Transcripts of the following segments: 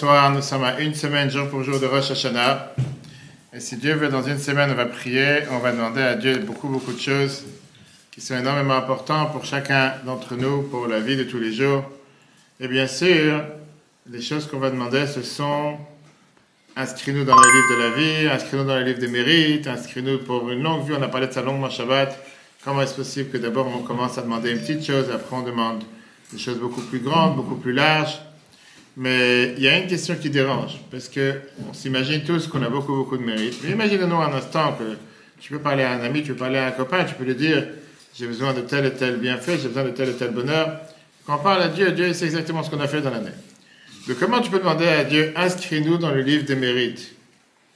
bonsoir. Nous sommes à une semaine jour pour jour de Rosh Hashanah. Et si Dieu veut, dans une semaine, on va prier, on va demander à Dieu beaucoup, beaucoup de choses qui sont énormément importantes pour chacun d'entre nous, pour la vie de tous les jours. Et bien sûr, les choses qu'on va demander, ce sont inscris-nous dans le livre de la vie, inscris-nous dans le livre des mérites, inscris-nous pour une longue vie. On a parlé de ça longuement Shabbat. Comment est-ce possible que d'abord on commence à demander une petite chose, après on demande des choses beaucoup plus grandes, beaucoup plus larges mais il y a une question qui dérange, parce que on s'imagine tous qu'on a beaucoup, beaucoup de mérite. Mais imaginez-nous un instant que tu peux parler à un ami, tu peux parler à un copain, tu peux lui dire j'ai besoin de tel et tel bienfait, j'ai besoin de tel et tel bonheur. Quand on parle à Dieu, Dieu sait exactement ce qu'on a fait dans l'année. Donc comment tu peux demander à Dieu inscris-nous dans le livre des mérites?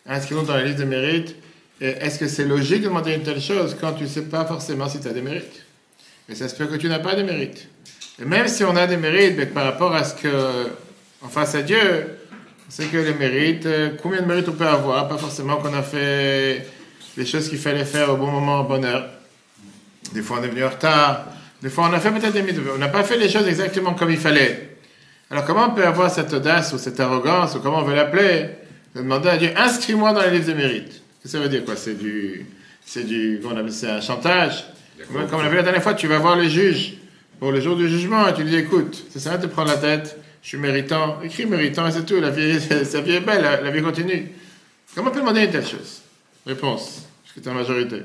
Inscris-nous dans le livre des mérites. Et est-ce que c'est logique de demander une telle chose quand tu ne sais pas forcément si tu as des mérites? Et ça se peut que tu n'as pas de mérites. Et même si on a des mérites, par rapport à ce que en face à Dieu, c'est que les mérites, euh, combien de mérites on peut avoir Pas forcément qu'on a fait les choses qu'il fallait faire au bon moment, au bon heure. Des fois, on est venu en retard. Des fois, on a fait peut-être des On n'a pas fait les choses exactement comme il fallait. Alors, comment on peut avoir cette audace ou cette arrogance, ou comment on veut l'appeler, de demander à Dieu, inscris-moi dans les livres de mérite Qu'est-ce que ça veut dire, quoi? C'est du. C'est du. C'est un chantage? Comme, on l'a vu la dernière fois, tu vas voir le juge pour le jour du jugement et tu lui dis, écoute, ça sert à te prendre la tête je suis méritant, écris méritant et c'est tout, la vie, sa vie est belle, la, vie continue. Comment on peut demander une telle chose? Réponse, parce que tu es en majorité.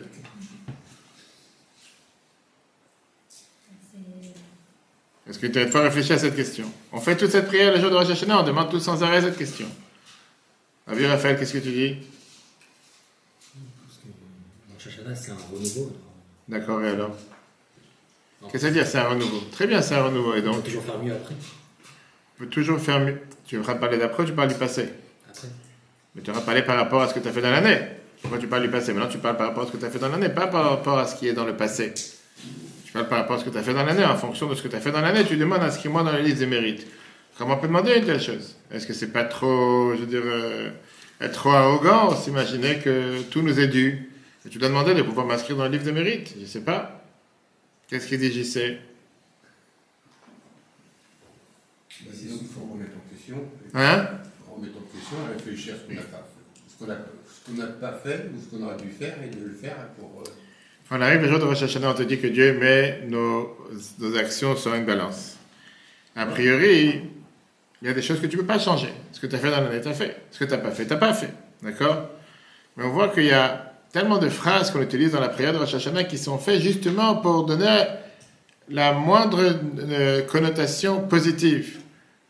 Est-ce que tu as réfléchi à cette question? On fait toute cette prière le jour de Rosh Hashanah, on demande tout sans arrêt cette question. Avis Raphaël, qu'est-ce que tu dis? Rosh Hashanah, c'est un renouveau. D'accord, et alors? Qu'est-ce que ça veut dire, c'est un renouveau? Très bien, c'est un renouveau, et donc? On peut toujours faire mieux après peux toujours faire mieux. Tu vas parler d'après tu parles du passé Après. Mais tu vas parler par rapport à ce que tu as fait dans l'année. Pourquoi tu parles du passé? Maintenant, tu parles par rapport à ce que tu as fait dans l'année, pas par rapport à ce qui est dans le passé. Tu parles par rapport à ce que tu as fait dans l'année. En fonction de ce que tu as fait dans l'année, tu demandes inscris-moi dans la liste des mérites. Comment on peut demander une telle chose? Est-ce que c'est pas trop, je veux dire, euh, être trop arrogant s'imaginer que tout nous est dû? Et tu dois demander de pouvoir m'inscrire dans le livre des mérites Je ne sais pas. Qu'est-ce qu'il dit, j'y bah, sinon, il faut remettre en question. Hein Remettre en question et réfléchir à ce qu'on a pas Ce qu'on n'a pas fait ou ce qu'on aurait dû faire et de le faire pour. Euh... On arrive le jour de Rosh Hashanah, on te dit que Dieu met nos, nos actions sur une balance. A priori, il y a des choses que tu ne peux pas changer. Ce que tu as fait dans l'année, tu as fait. Ce que tu n'as pas fait, tu n'as pas fait. D'accord? Mais on voit qu'il y a tellement de phrases qu'on utilise dans la prière de Rosh Hashanah qui sont faites justement pour donner la moindre euh, connotation positive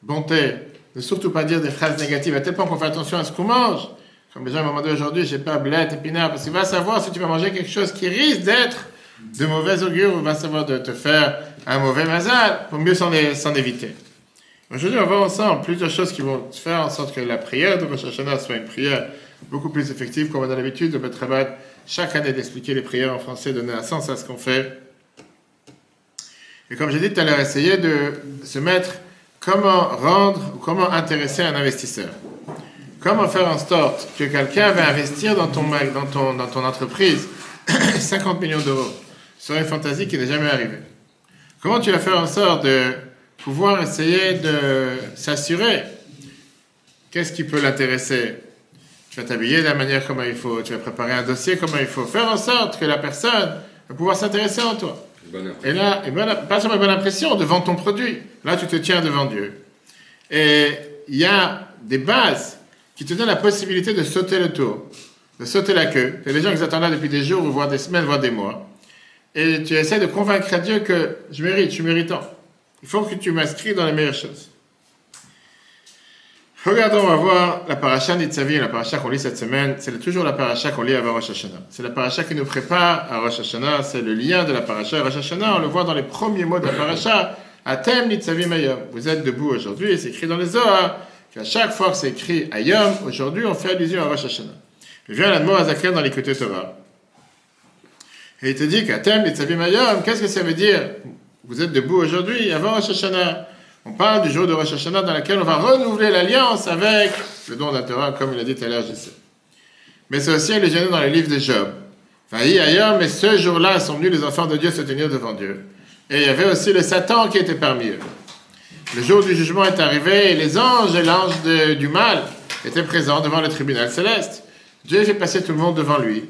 bonté, ne surtout pas dire des phrases négatives, à tel point qu'on fait attention à ce qu'on mange. Comme les gens m'ont demandé aujourd'hui, j'ai pas blette, épinard, parce qu'il va savoir si tu vas manger quelque chose qui risque d'être de mauvais augure ou va savoir de te faire un mauvais mazal pour mieux s'en éviter. Aujourd'hui, on va ensemble plusieurs choses qui vont faire en sorte que la prière de Rosh Hashanah soit une prière beaucoup plus effective, comme on a l'habitude de mettre chaque année d'expliquer les prières en français, donner un sens à ce qu'on fait. Et comme j'ai dit tout à l'heure, essayer de se mettre comment rendre ou comment intéresser un investisseur? Comment faire en sorte que quelqu'un va investir dans ton, entreprise? 50 millions d'euros sur une fantaisie qui n'est jamais arrivée. Comment tu vas faire en sorte de pouvoir essayer de s'assurer? Qu'est-ce qui peut l'intéresser? Tu vas t'habiller de la manière comme il faut, tu vas préparer un dossier comme il faut, faire en sorte que la personne va pouvoir s'intéresser en toi. Et là, et ben, pas bonne impression devant ton produit. Là, tu te tiens devant Dieu. Et il y a des bases qui te donnent la possibilité de sauter le tour, de sauter la queue. Il y a des gens qui attendent là depuis des jours, voire des semaines, voire des mois. Et tu essaies de convaincre à Dieu que je mérite, je suis méritant. Il faut que tu m'inscris dans les meilleures choses. Regardons, on va voir la paracha d'Itzavi, la paracha qu'on lit cette semaine. C'est toujours la paracha qu'on lit avant Rosh Hashanah. C'est la paracha qui nous prépare à Rosh Hashanah. C'est le lien de la paracha à Rosh Hashanah. On le voit dans les premiers mots de la paracha. Atem Nitzavi Mayom. Vous êtes debout aujourd'hui c'est écrit dans les Zohar qu'à chaque fois que c'est écrit Ayom, aujourd'hui on fait allusion à Rosh Hashanah. Viens à à Zakir dans l'écouté Torah. Et il te dit qu'Atem Nitzavi Mayom, qu'est-ce que ça veut dire? Vous êtes debout aujourd'hui avant Rosh Hashanah. On parle du jour de Rosh Hashanah dans lequel on va renouveler l'alliance avec le don Torah, comme il a dit tout à l'heure, sais. Mais c'est aussi allusionné dans les livres de Job. Failli ailleurs, mais ce jour-là sont venus les enfants de Dieu se tenir devant Dieu. Et il y avait aussi le Satan qui était parmi eux. le jour du jugement est arrivé et les anges et l'ange de- du mal étaient présents devant le tribunal céleste. Dieu fait passer tout le monde devant lui.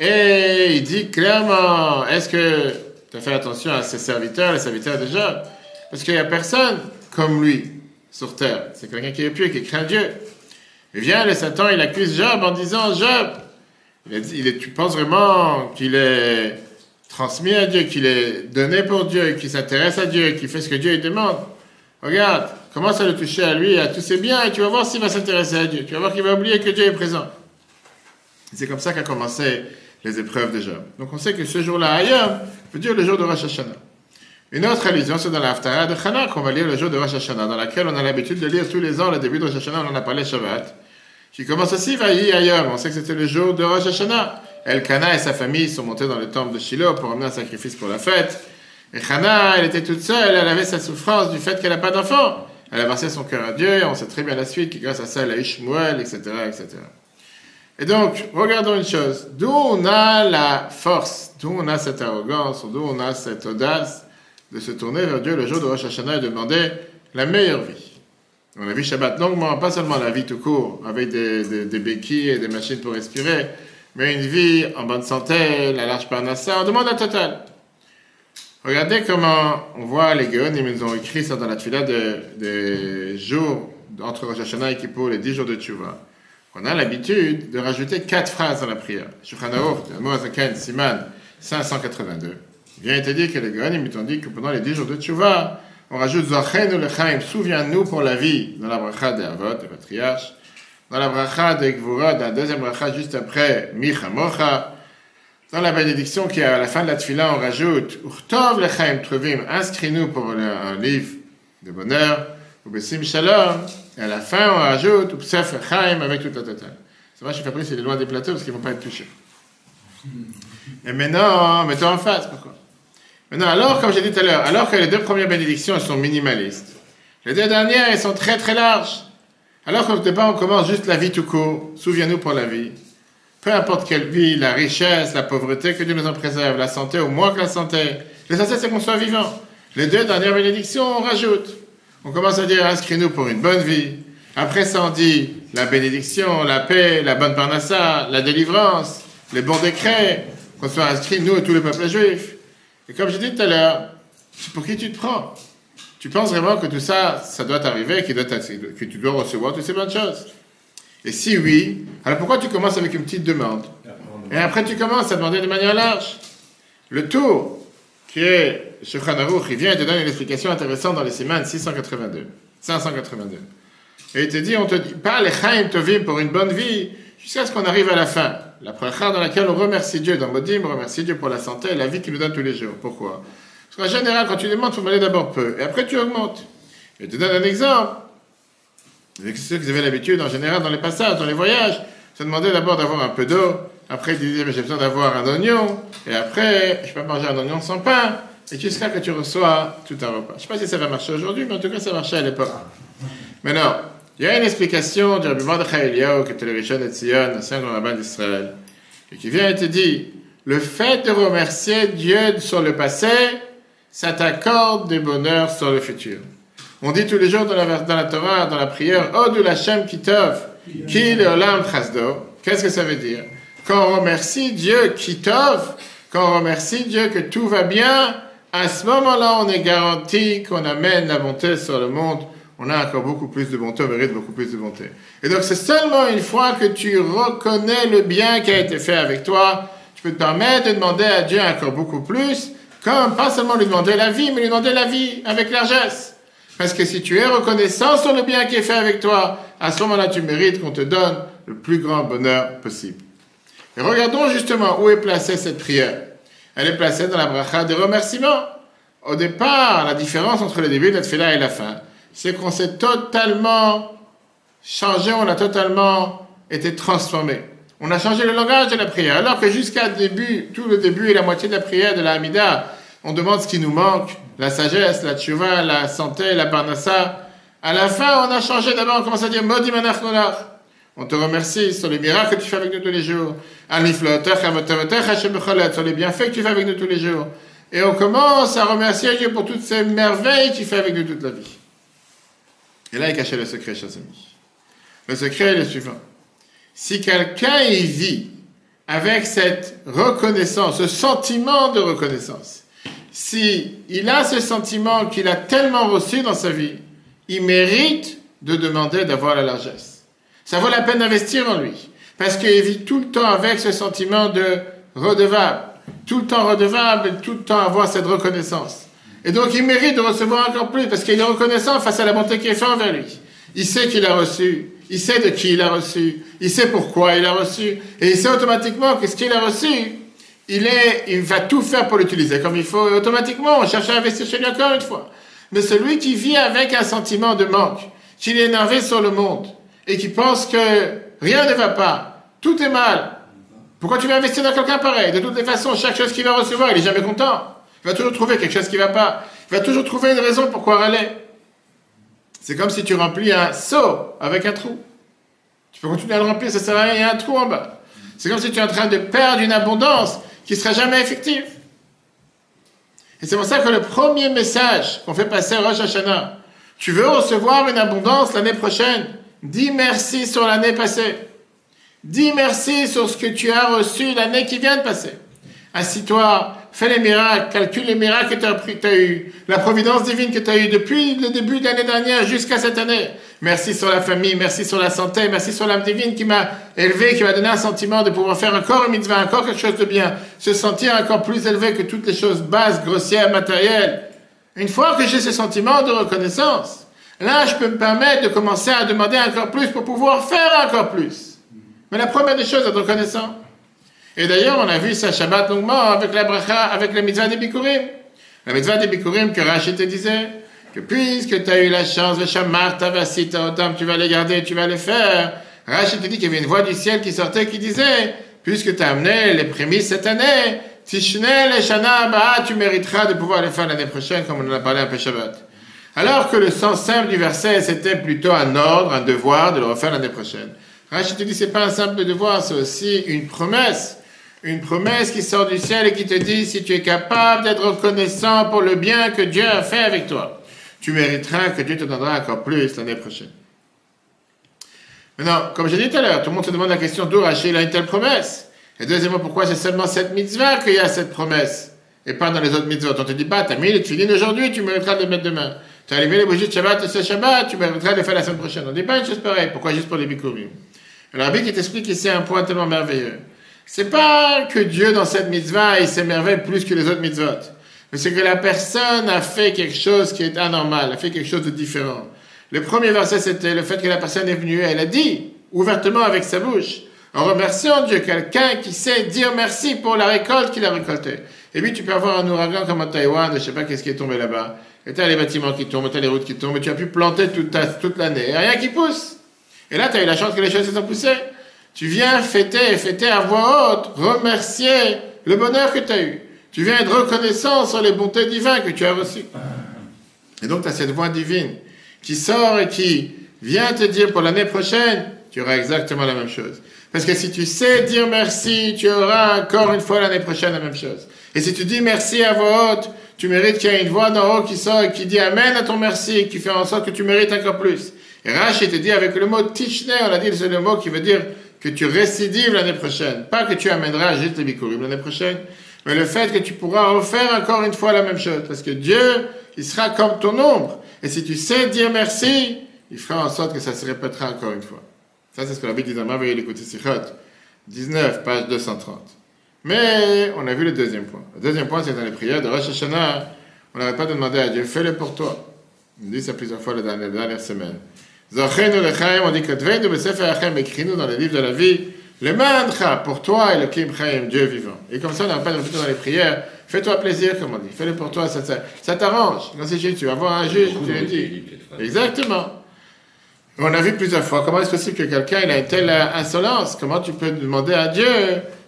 Et il dit clairement, est-ce que tu as fait attention à ses serviteurs, les serviteurs de Job? Parce qu'il n'y a personne comme lui sur terre. C'est quelqu'un qui est pieux, qui craint Dieu. Et vient le Satan, il accuse Job en disant, Job, il tu penses vraiment qu'il est transmis à Dieu, qu'il est donné pour Dieu, qu'il s'intéresse à Dieu, qu'il fait ce que Dieu lui demande? Regarde, commence à le toucher à lui, à tous ses biens, et tu vas voir s'il va s'intéresser à Dieu. Tu vas voir qu'il va oublier que Dieu est présent. C'est comme ça qu'a commencé les épreuves de Job. Donc on sait que ce jour-là, ailleurs, veut dire le jour de Rosh Hashanah. Une autre allusion, c'est dans l'Aftara de Chana qu'on va lire le jour de Rosh Hashanah, dans laquelle on a l'habitude de lire tous les ans le début de Rosh Hashanah, on en a parlé Shabbat, qui commence aussi Vaï ailleurs. On sait que c'était le jour de Rosh Hashanah. Elkana et sa famille sont montés dans le temple de Shiloh pour amener un sacrifice pour la fête. Et Chana, elle était toute seule, elle avait sa souffrance du fait qu'elle n'a pas d'enfant. Elle a versé son cœur à Dieu, et on sait très bien la suite, qui grâce à ça, elle a eu Shmuel, etc., etc. Et donc, regardons une chose. D'où on a la force, d'où on a cette arrogance, d'où on a cette audace de se tourner vers Dieu le jour de Rosh Hashanah et demander la meilleure vie. On a vu Shabbat longuement, pas seulement la vie tout court, avec des, des- béquilles et des machines pour respirer, mais une vie en bonne santé, la large parnassa, on demande la totale. Regardez comment on voit les Géonim, ils nous ont écrit ça dans la tefila de- des jours entre Rosh Hashanah et Kippour, les 10 jours de Tchouva. On a l'habitude de rajouter quatre phrases dans la prière. De Siman, 582. Vient été dit que les ils ont dit que pendant les 10 jours de Tchouva, on rajoute Zachenu Lechaim, souviens-nous pour la vie, dans la bracha de Avot, de patriarche, dans la bracha de Gvura, dans la deuxième bracha juste après, Micha Mocha, dans la bénédiction qui est à la fin de la tefila, on rajoute Urtov Lechaim Truvim, inscris-nous pour le- un livre de bonheur, ou Bessim Shalom, et à la fin on rajoute Upsef Lechaim avec toute la totale. C'est vrai, je Fabrice, il est loin des plateaux parce qu'ils ne vont pas être touchés. Et maintenant, mettons en face, pourquoi? Maintenant, alors, comme j'ai dit tout à l'heure, alors que les deux premières bénédictions elles sont minimalistes, les deux dernières, elles sont très très larges. Alors qu'au départ, on commence juste la vie tout court, souviens-nous pour la vie. Peu importe quelle vie, la richesse, la pauvreté, que Dieu nous en préserve, la santé, au moins que la santé. L'essentiel, c'est qu'on soit vivant. Les deux dernières bénédictions, on rajoute. On commence à dire, inscris-nous pour une bonne vie. Après ça, on dit la bénédiction, la paix, la bonne parnassa, la délivrance, les bons décrets, qu'on soit inscrits, nous et tout le peuple juif. Et comme j'ai dit tout à l'heure, c'est pour qui tu te prends? Tu penses vraiment que tout ça, ça doit t'arriver, que tu dois recevoir toutes ces bonnes choses? Et si oui, alors pourquoi tu commences avec une petite demande? Et après, tu commences à demander de manière large. Le tour, qui est Shulchan Aruch, il vient et te donne une explication intéressante dans les Siman 682. 582. Et il te dit, on te dit, pas les Chaim Tovim pour une bonne vie, jusqu'à ce qu'on arrive à la fin. La bracha dans laquelle on remercie Dieu, dans Modim, on remercie Dieu pour la santé et la vie qu'il nous donne tous les jours. Pourquoi? Parce qu'en général, quand tu demandes, il faut d'abord peu, et après tu augmentes. Je te donne un exemple. Avec ceux qui avaient l'habitude, en général, dans les passages, dans les voyages, se demander d'abord d'avoir un peu d'eau, après tu disais, mais j'ai besoin d'avoir un oignon, et après, je peux manger un oignon sans pain, et jusqu'à que tu reçois tout un repas. Je ne sais pas si ça va marcher aujourd'hui, mais en tout cas, ça marchait à l'époque. Maintenant, il y a une explication du Rabbi Mordechai Eliyahu, qui était le Rishon de Tzion, ancien grand rabbin d'Israël, et qui vient et te dit, le fait de remercier Dieu sur le passé, ça t'accorde des bonheurs sur le futur. On dit tous les jours dans la, Torah, dans la prière, Kitov, Ki Chasdo. Qu'est-ce que ça veut dire? Quand on remercie Dieu Kitov, quand on remercie Dieu que tout va bien, à ce moment-là, on est garanti qu'on amène la bonté sur le monde. On a encore beaucoup plus de bonté, on mérite beaucoup plus de bonté. Et donc, c'est seulement une fois que tu reconnais le bien qui a été fait avec toi, tu peux te permettre de demander à Dieu encore beaucoup plus, comme pas seulement lui demander la vie, mais lui demander la vie avec largesse. Parce que si tu es reconnaissant sur le bien qui est fait avec toi, à ce moment-là, tu mérites qu'on te donne le plus grand bonheur possible. Et regardons justement où est placée cette prière. Elle est placée dans la bracha des remerciements. Au départ, la différence entre le début de la tefila et la fin, c'est qu'on s'est totalement changé, on a totalement été transformé. On a changé le langage de la prière. Alors que jusqu'à début, tout le début et la moitié de la prière de la Hamida, on demande ce qui nous manque, la sagesse, la tchouva, la santé, la parnassa. À la fin, on a changé d'abord, on commence à dire Modi. On te remercie sur les miracles que tu fais avec nous tous les jours. Sur les bienfaits que tu fais avec nous tous les jours. Et on commence à remercier Dieu pour toutes ces merveilles qu'il fait avec nous toute la vie. Et là, il cachait le secret, chers amis. Le secret est le suivant. Si quelqu'un y vit avec cette reconnaissance, ce sentiment de reconnaissance, si il a ce sentiment qu'il a tellement reçu dans sa vie, il mérite de demander d'avoir la largesse. Ça vaut la peine d'investir en lui. Parce qu'il vit tout le temps avec ce sentiment de redevable. Tout le temps redevable tout le temps avoir cette reconnaissance. Et donc il mérite de recevoir encore plus parce qu'il est reconnaissant face à la bonté qui est faite envers lui. Il sait qu'il a reçu. Il sait de qui il a reçu. Il sait pourquoi il a reçu. Et il sait automatiquement que ce qu'il a reçu, il, est, il va tout faire pour l'utiliser comme il faut. Et automatiquement, on cherche à investir chez lui encore une fois. Mais celui qui vit avec un sentiment de manque, qui est énervé sur le monde, et qui pense que rien ne va pas, tout est mal, pourquoi tu vas investir dans quelqu'un pareil? De toutes les façons, chaque chose qu'il va recevoir, il est jamais content. Il va toujours trouver quelque chose qui ne va pas. Il va toujours trouver une raison pourquoi râler. C'est comme si tu remplis un seau avec un trou. Tu peux continuer à le remplir, ça sert à rien, il y a un trou en bas. C'est comme si tu es en train de perdre une abondance qui ne sera jamais effective. Et c'est pour ça que le premier message qu'on fait passer à Rosh Hashanah, tu veux recevoir une abondance l'année prochaine, dis merci sur l'année passée. Dis merci sur ce que tu as reçu l'année qui vient de passer. Assis-toi, fais les miracles, calcule les miracles que tu as, eu, la providence divine que tu as eue depuis le début de l'année dernière jusqu'à cette année. Merci sur la famille, merci sur la santé, merci sur l'âme divine qui m'a élevé, qui m'a donné un sentiment de pouvoir faire encore une mitzvah, encore quelque chose de bien, se sentir encore plus élevé que toutes les choses basses, grossières, matérielles. Une fois que j'ai ce sentiment de reconnaissance, là, je peux me permettre de commencer à demander encore plus pour pouvoir faire encore plus. Mais la première des choses, être reconnaissant. Et d'ailleurs, on a vu ça Shabbat longuement avec la bracha, avec la mitzvah des Bikurim. La mitzvah des Bikurim que Rachid te disait, que puisque tu as eu la chance de Shamar, Tavasita, tu vas les garder, tu vas les faire. Rachid te dit qu'il y avait une voix du ciel qui sortait qui disait, puisque tu as amené les prémices cette année, Tishnel et Shana tu mériteras de pouvoir les faire l'année prochaine, comme on en a parlé un peu Shabbat. Alors que le sens simple du verset, c'était plutôt un ordre, un devoir de le refaire l'année prochaine. Rachid te dit, c'est pas un simple devoir, c'est aussi une promesse une promesse qui sort du ciel et qui te dit si tu es capable d'être reconnaissant pour le bien que Dieu a fait avec toi, tu mériteras que Dieu te donnera encore plus l'année prochaine. Maintenant, comme j'ai dit tout à l'heure, tout le monde se demande la question d'où Rachel a une telle promesse? Et deuxièmement, pourquoi c'est seulement cette mitzvah qu'il y a cette promesse? Et pas dans les autres mitzvahs. On te dit pas, t'as mis les filines aujourd'hui, tu mériteras de les mettre demain. Tu as allumé les bougies de Shabbat ce Shabbat, tu mériteras de les faire la semaine prochaine. On dit pas une chose pareille. Pourquoi juste pour les bikurim Le rabbi qui t'explique ici un point tellement merveilleux. C'est pas que Dieu, dans cette mitzvah, il s'émerveille plus que les autres mitzvot. Mais c'est que la personne a fait quelque chose qui est anormal, a fait quelque chose de différent. Le premier verset, c'était le fait que la personne est venue, elle a dit, ouvertement avec sa bouche, en remerciant Dieu, quelqu'un qui sait dire merci pour la récolte qu'il a récoltée. Et puis, tu peux avoir un ouragan comme à Taïwan, je sais pas qu'est-ce qui est tombé là-bas. Et t'as les bâtiments qui tombent, t'as les routes qui tombent, et tu as pu planter toute, toute l'année, et rien qui pousse. Et là, tu as eu la chance que les choses se sont poussées. Tu viens fêter, fêter à voix haute, remercier le bonheur que tu as eu. Tu viens être reconnaissant sur les bontés divines que tu as reçues. Et donc, tu as cette voix divine qui sort et qui vient te dire pour l'année prochaine, tu auras exactement la même chose. Parce que si tu sais dire merci, tu auras encore une fois l'année prochaine la même chose. Et si tu dis merci à voix haute, tu mérites qu'il y ait une voix d'en haut qui sort et qui dit Amen à ton merci et qui fait en sorte que tu mérites encore plus. Et Rachid te dit avec le mot Tishne, on a dit c'est le mot qui veut dire que tu récidives l'année prochaine. Pas que tu amèneras juste les bikurim l'année prochaine, mais le fait que tu pourras refaire encore une fois la même chose. Parce que Dieu, il sera comme ton ombre. Et si tu sais dire merci, il fera en sorte que ça se répétera encore une fois. Ça, c'est ce que la Bible dit dans Veuillez l'écouter, Sichot 19, page 230. Mais on a vu le deuxième point. Le deuxième point, c'est dans les prières de Rosh Hashanah. On n'arrête pas de demander à Dieu, fais-le pour toi. On dit ça plusieurs fois les dernières semaines. Zachenu lechaim, on dit que Dveinu Besefer Achem, écris-nous dans les livres de la vie, le mantra pour toi et le Kim Chaim, Dieu vivant. Et comme ça, on n'a pas de dans les prières, fais-toi plaisir, comme on dit, fais-le pour toi, ça, ça, ça t'arrange. Quand c'est tu vas voir un juge, tu lui dis. Exactement. On a vu plusieurs fois, comment est-ce possible que quelqu'un il a une telle insolence? Comment tu peux demander à Dieu?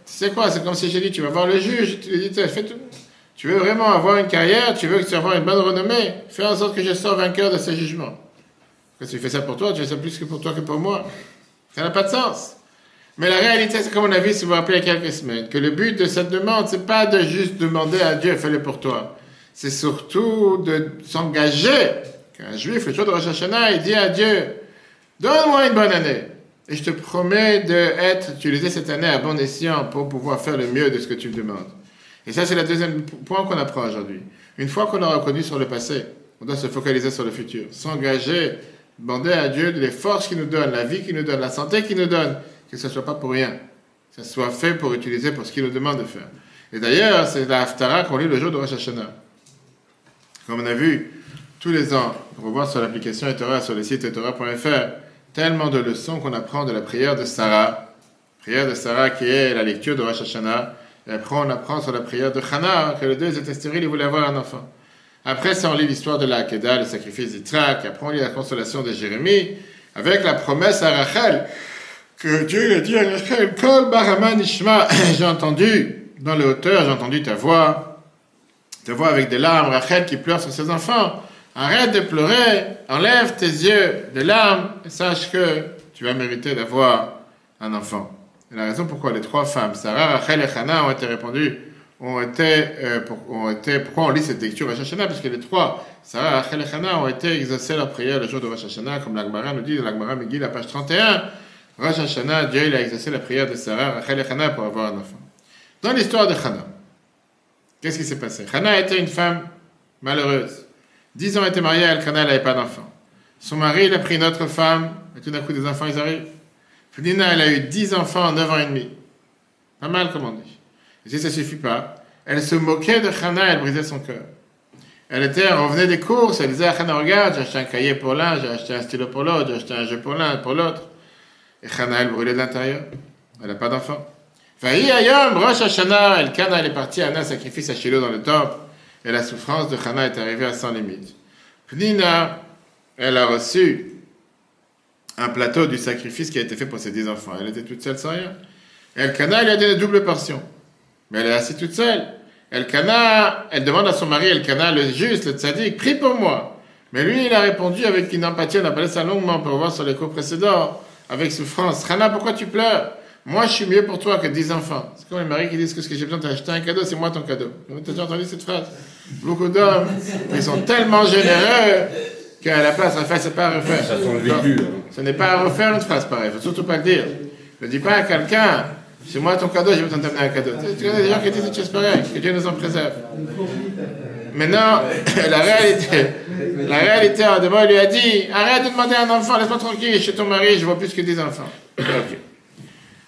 Tu sais quoi C'est comme si j'ai dit, tu vas voir le juge, tu lui dis. Tu veux vraiment avoir une carrière, tu veux que tu aies une bonne renommée, fais en sorte que je sois vainqueur de ce jugement. Quand tu fais ça pour toi, tu fais ça plus que pour toi que pour moi. Ça n'a pas de sens. Mais la réalité, c'est comme on a vu, si vous vous rappelez, il y a quelques semaines, que le but de cette demande, c'est pas de juste demander à Dieu, fais-le pour toi. C'est surtout de s'engager Qu'un juif, le jour de Rosh Hashanah, il dit à Dieu, donne-moi une bonne année. Et je te promets d'être utilisé cette année à bon escient pour pouvoir faire le mieux de ce que tu me demandes. Et ça, c'est le deuxième point qu'on apprend aujourd'hui. Une fois qu'on aura connu sur le passé, on doit se focaliser sur le futur, s'engager, demander à Dieu les forces qu'il nous donne, la vie qu'il nous donne, la santé qu'il nous donne, que ce ne soit pas pour rien, que ce soit fait pour utiliser pour ce qu'il nous demande de faire. Et d'ailleurs, c'est la Haftara qu'on lit le jour de Rosh Hashanah. Comme on a vu tous les ans, va voir sur l'application Etora, sur le site etora.fr, tellement de leçons qu'on apprend de la prière de Sarah. Prière de Sarah qui est la lecture de Rosh Hashanah. Et après, on apprend sur la prière de Hannah, que les deux étaient stériles et voulaient avoir un enfant. Après ça, on lit l'histoire de la Hakeda, le sacrifice d'Itrak. Après, on lit la consolation de Jérémie, avec la promesse à Rachel, que Dieu a dit à Rachel, Kol Baraman Ishma, j'ai entendu, dans les hauteurs, j'ai entendu ta voix, ta voix avec des larmes, Rachel qui pleure sur ses enfants. Arrête de pleurer, enlève tes yeux des larmes et sache que tu vas mériter d'avoir un enfant. Et la raison pourquoi les trois femmes, Sarah, Rachel et Hannah, ont été répondues, ont été, euh, ont été, pourquoi on lit cette lecture Rosh Hashanah? Parce que les trois, Sarah, Rachel et Hannah, ont été exaucées leur prière le jour de Rosh Hashanah, comme l'Agmara nous dit, l'Agmara Megillah, la page 31. Rosh Hashanah, Dieu il a exaucé la prière de Sarah, Rachel et Hannah pour avoir un enfant. Dans l'histoire de Hannah, qu'est-ce qui s'est passé? Hannah était une femme malheureuse. Dix ans était mariée elle n'avait pas d'enfant. Son mari, il a pris une autre femme, et tout d'un coup, des enfants, ils arrivent. Fudina, elle a eu dix enfants en neuf ans et demi. Pas mal, comme on dit. Si ça ne suffit pas, elle se moquait de Hannah, elle brisait son cœur. Elle était, elle revenait des courses, elle disait à Hannah, regarde, j'ai acheté un cahier pour l'un, j'ai acheté un stylo pour l'autre, j'ai acheté un jeu pour l'un, pour l'autre. Et Hannah, elle brûlait de l'intérieur. Elle n'a pas d'enfant. Faï ayom, Rosh Hashanah, Elkanah, elle est partie un sacrifice à Shiloh dans le temple et la souffrance de Hannah est arrivée à sans limite. Pnina, elle a reçu un plateau du sacrifice qui a été fait pour ses dix enfants. Elle était toute seule sans rien. Elkanah lui a donné double portion. Mais elle est assise toute seule. Elkanah, elle demande à son mari, Elkanah, le juste, le tzaddik, prie pour moi. Mais lui, il a répondu avec une empathie, on a parlé ça longuement pour voir sur les cours précédents, avec souffrance. Hannah, pourquoi tu pleures? Moi, je suis mieux pour toi que dix enfants. C'est comme les maris qui disent que ce que j'ai besoin d'acheter un cadeau, c'est moi ton cadeau. Tu as déjà entendu cette phrase? Beaucoup d'hommes, ils sont tellement généreux qu'à la place, en fait, c'est pas à refaire. Ça le vécu. hein. Ce n'est pas à refaire une phrase pareille, il faut surtout pas le dire. Ne dis pas à quelqu'un, c'est moi ton cadeau, j'ai besoin de t'amener un cadeau. Tu connais des gens qui disent des choses pareilles, que Dieu nous en préserve. Maintenant, la réalité, la réalité, demain, il lui a dit, arrête de demander un enfant, laisse-moi tranquille, chez ton mari, je vois plus que 10 enfants.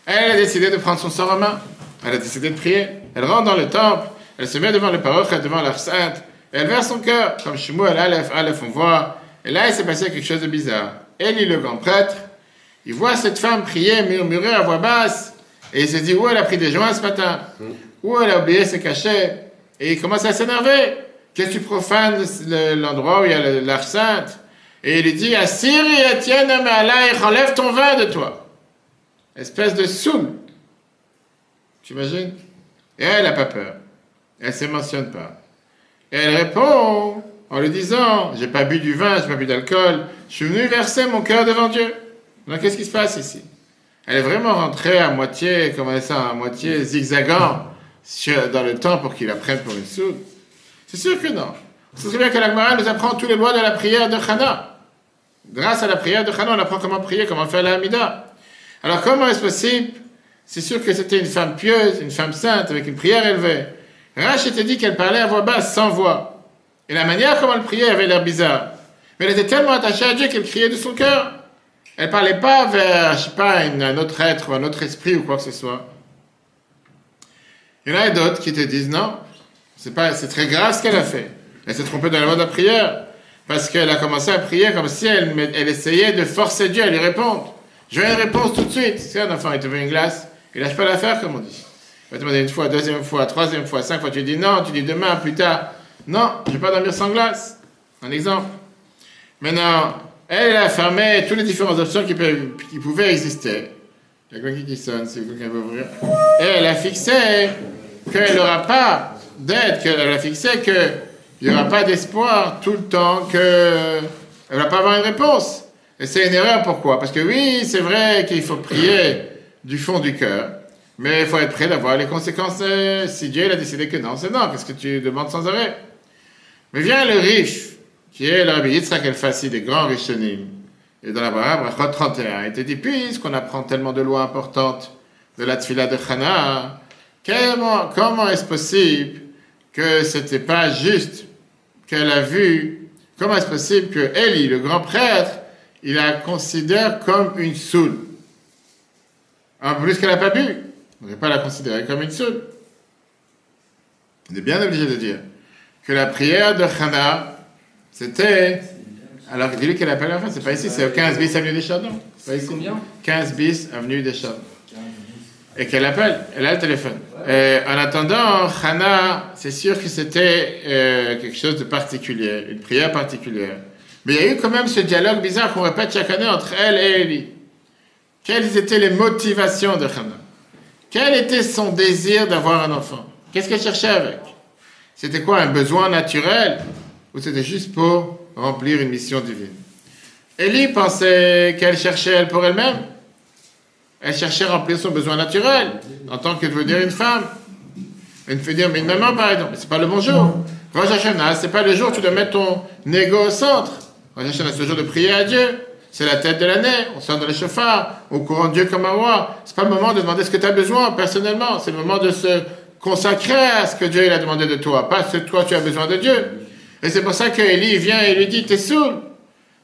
Elle a décidé de prendre son sort en main. Elle a décidé de prier. Elle rentre dans le temple. Elle se met devant le paroch, devant l'art sainte. Elle verse son cœur. Comme Shmuel, Aleph, Aleph, on voit. Et là, il s'est passé quelque chose de bizarre. Élie, le grand prêtre, il voit cette femme prier, murmurer à voix basse. Et il se dit, où elle a pris des joints ce matin Où elle a oublié ses cachets Et il commence à s'énerver. Qu'est-ce que tu profanes le- l'endroit où il y a l'arche sainte Et il lui dit, Assir et Etienne, mais Allah, enlève ton vin de toi espèce de soul. Tu imagines? Et elle n'a pas peur. Elle ne se mentionne pas. Et elle répond en lui disant J'ai pas bu du vin, j'ai pas bu d'alcool, je suis venu verser mon cœur devant Dieu. Donc qu'est-ce qui se passe ici? Elle est vraiment rentrée à moitié, comment ça, à moitié zigzagant dans le temps pour qu'il la pour une soude. C'est sûr que non. C'est très bien que l'Agmara nous apprend tous les lois de la prière de Hannah. Grâce à la prière de Hannah, on apprend comment prier, comment faire la Hamida. Alors comment est-ce possible? C'est sûr que c'était une femme pieuse, une femme sainte, avec une prière élevée. Rach était dit qu'elle parlait à voix basse, sans voix. Et la manière comment elle priait avait l'air bizarre. Mais elle était tellement attachée à Dieu qu'elle criait de son cœur. Elle parlait pas vers, je sais pas, un autre être ou un autre esprit ou quoi que ce soit. Il y en a d'autres qui te disent non, c'est pas, c'est très grave ce qu'elle a fait. Elle s'est trompée dans la voie de prière. Parce qu'elle a commencé à prier comme si elle, elle essayait de forcer Dieu à lui répondre. Je veux une réponse tout de suite. C'est un enfant, il te veut une glace, il lâche pas l'affaire, comme on dit. Il va te demander une fois, deuxième fois, troisième fois, cinq fois, tu dis non, tu dis demain, plus tard. Non, je vais pas dormir sans glace. Un exemple. Maintenant, elle, a fermé toutes les différentes options qui, pouvaient exister. Il y a quelqu'un qui sonne, si veut ouvrir. Et elle a fixé qu'elle n'aura pas d'aide, qu'elle a fixé qu'il n'y aura pas d'espoir tout le temps, qu'elle ne va pas avoir une réponse. Et c'est une erreur, pourquoi? Parce que oui, c'est vrai qu'il faut prier du fond du cœur, mais il faut être prêt d'avoir les conséquences. euh, Si Dieu a décidé que non, c'est non. Qu'est-ce que tu demandes sans arrêt? Mais vient le riche, qui est Rabbi Yitzhak El-Fassi des grands Rishonim, et dans la Brachot 31, il te dit, puisqu'on apprend tellement de lois importantes de la Tfila de Chana, comment, comment est-ce possible que c'était pas juste qu'elle a vu, comment est-ce possible que Eli, le grand prêtre, il la considère comme une soule? En plus qu'elle n'a pas bu, on ne va pas la considérer comme une soule. On est bien obligé de dire que la prière de Chana, c'était. Alors, dis-lui qu'elle appelle enfin, c'est pas ici, c'est au 15 bis avenue des Chardons. C'est pas ici. Combien 15 bis avenue des Chardons. Et qu'elle appelle, elle a le téléphone. Euh, en attendant, Chana, c'est sûr que c'était euh, quelque chose de particulier, une prière particulière. Mais il y a eu quand même ce dialogue bizarre qu'on répète chaque année entre elle et Eli. Quelles étaient les motivations de Chana Quel était son désir d'avoir un enfant? Qu'est-ce qu'elle cherchait avec? C'était quoi, un besoin naturel? Ou c'était juste pour remplir une mission divine Élie pensait qu'elle cherchait elle pour elle-même. Elle cherchait à remplir son besoin naturel, en tant que devenir une femme. Elle veut dire, mais une maman, par exemple, c'est pas le bon jour. Rosh Hashanah, c'est pas le jour où tu dois mettre ton ego au centre. Rosh Hashanah, c'est le jour de prier à Dieu. C'est la tête de l'année. On sort dans les chauffards. On courant Dieu comme un roi. C'est pas le moment de demander ce que tu as besoin personnellement. C'est le moment de se consacrer à ce que Dieu il a demandé de toi. Pas ce que toi tu as besoin de Dieu. Et c'est pour ça qu'Élie vient et lui dit, t'es saoul.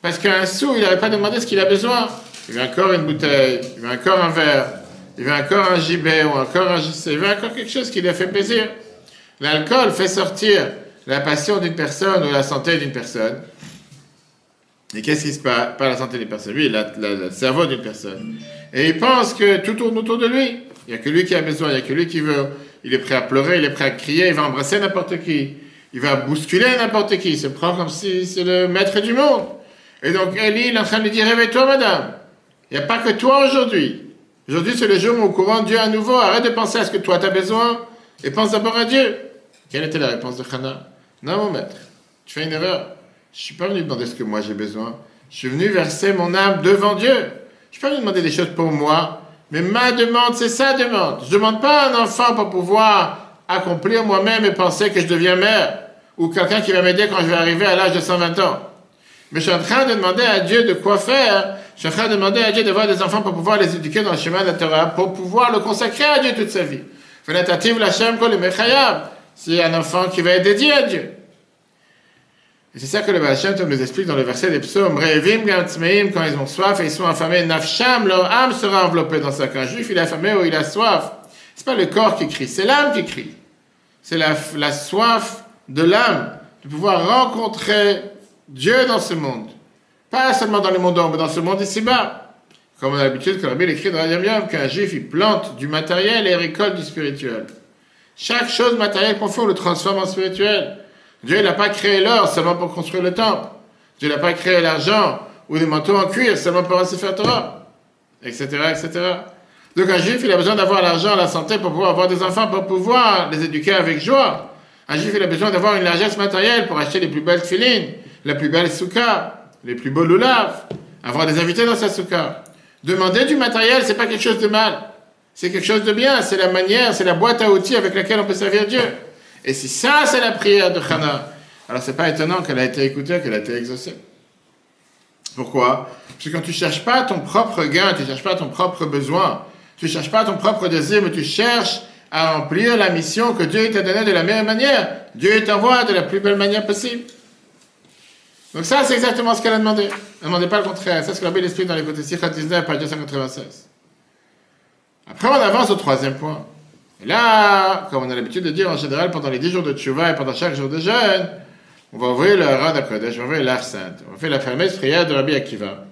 Parce qu'un sou, il n'avait pas demandé ce qu'il a besoin. Il veut encore une bouteille, il veut encore un verre, il veut encore un gibet ou encore un JC, il veut encore quelque chose qui lui a fait plaisir. L'alcool fait sortir la passion d'une personne ou la santé d'une personne. Et qu'est-ce qui se passe? Pas la santé d'une personne, lui, la, la, le cerveau d'une personne. Et il pense que tout tourne autour de lui. Il n'y a que lui qui a besoin, il n'y a que lui qui veut. Il est prêt à pleurer, il est prêt à crier, il va embrasser n'importe qui. Il va bousculer n'importe qui. Il se prend comme si c'est le maître du monde. Et donc, Elie, il est en train de lui dire, réveille-toi, madame. Il n'y a pas que toi aujourd'hui. Aujourd'hui, c'est le jour où au courant Dieu à nouveau. Arrête de penser à ce que toi tu as besoin et pense d'abord à Dieu. Quelle était la réponse de Hannah? Non, mon maître, tu fais une erreur. Je ne suis pas venu demander ce que moi j'ai besoin. Je suis venu verser mon âme devant Dieu. Je ne suis pas venu demander des choses pour moi. Mais ma demande, c'est sa demande. Je ne demande pas un enfant pour pouvoir accomplir moi-même et penser que je deviens mère. Ou quelqu'un qui va m'aider quand je vais arriver à l'âge de 120 ans. Mais je suis en train de demander à Dieu de quoi faire. Je suis en train de demander à Dieu d'avoir des enfants pour pouvoir les éduquer dans le chemin de la Torah, pour pouvoir le consacrer à Dieu toute sa vie. C'est un enfant qui va être dédié à Dieu. Et c'est ça que le Baal nous explique dans le verset des psaumes. Revim quand ils ont soif et ils sont affamés, nafsham, leur âme sera enveloppée dans sa Un juif, il est affamé ou il a soif. C'est pas le corps qui crie, c'est l'âme qui crie. C'est la, soif de l'âme, de pouvoir rencontrer Dieu dans ce monde. Pas seulement dans le monde mais dans ce monde ici-bas. Comme on a l'habitude, que Bible écrit dans la Yam qu'un juif, il plante du matériel et récolte du spirituel. Chaque chose matérielle qu'on fait, on le transforme en spirituel. Dieu n'a pas créé l'or seulement pour construire le temple. Dieu n'a pas créé l'argent ou des manteaux en cuir seulement pour se faire Torah, etc., etc. Donc un juif, il a besoin d'avoir l'argent, la santé pour pouvoir avoir des enfants, pour pouvoir les éduquer avec joie. Un juif, il a besoin d'avoir une largesse matérielle pour acheter les plus belles filines, la plus belle souka, les plus beaux loulaves, avoir des invités dans sa souka. Demander du matériel, c'est pas quelque chose de mal. C'est quelque chose de bien. C'est la manière, c'est la boîte à outils avec laquelle on peut servir Dieu. Et si ça, c'est la prière de Hannah, alors c'est pas étonnant qu'elle a été écoutée, qu'elle a été exaucée. Pourquoi? Parce que quand tu cherches pas ton propre gain, tu cherches pas ton propre besoin, tu cherches pas ton propre désir, mais tu cherches à remplir la mission que Dieu t'a donnée de la meilleure manière. Dieu t'envoie de la plus belle manière possible. Donc ça, c'est exactement ce qu'elle a demandé. Elle ne demandait pas le contraire. C'est ce que la Bible explique dans les côtés 19, page 296. Après, on avance au troisième point. Et là, comme on a l'habitude de dire en général, pendant les 10 jours de Tchouva et pendant chaque jour de jeûne, on va ouvrir le Rad on va ouvrir l'Art Sainte. On va faire la fameuse prière de Rabbi Akiva.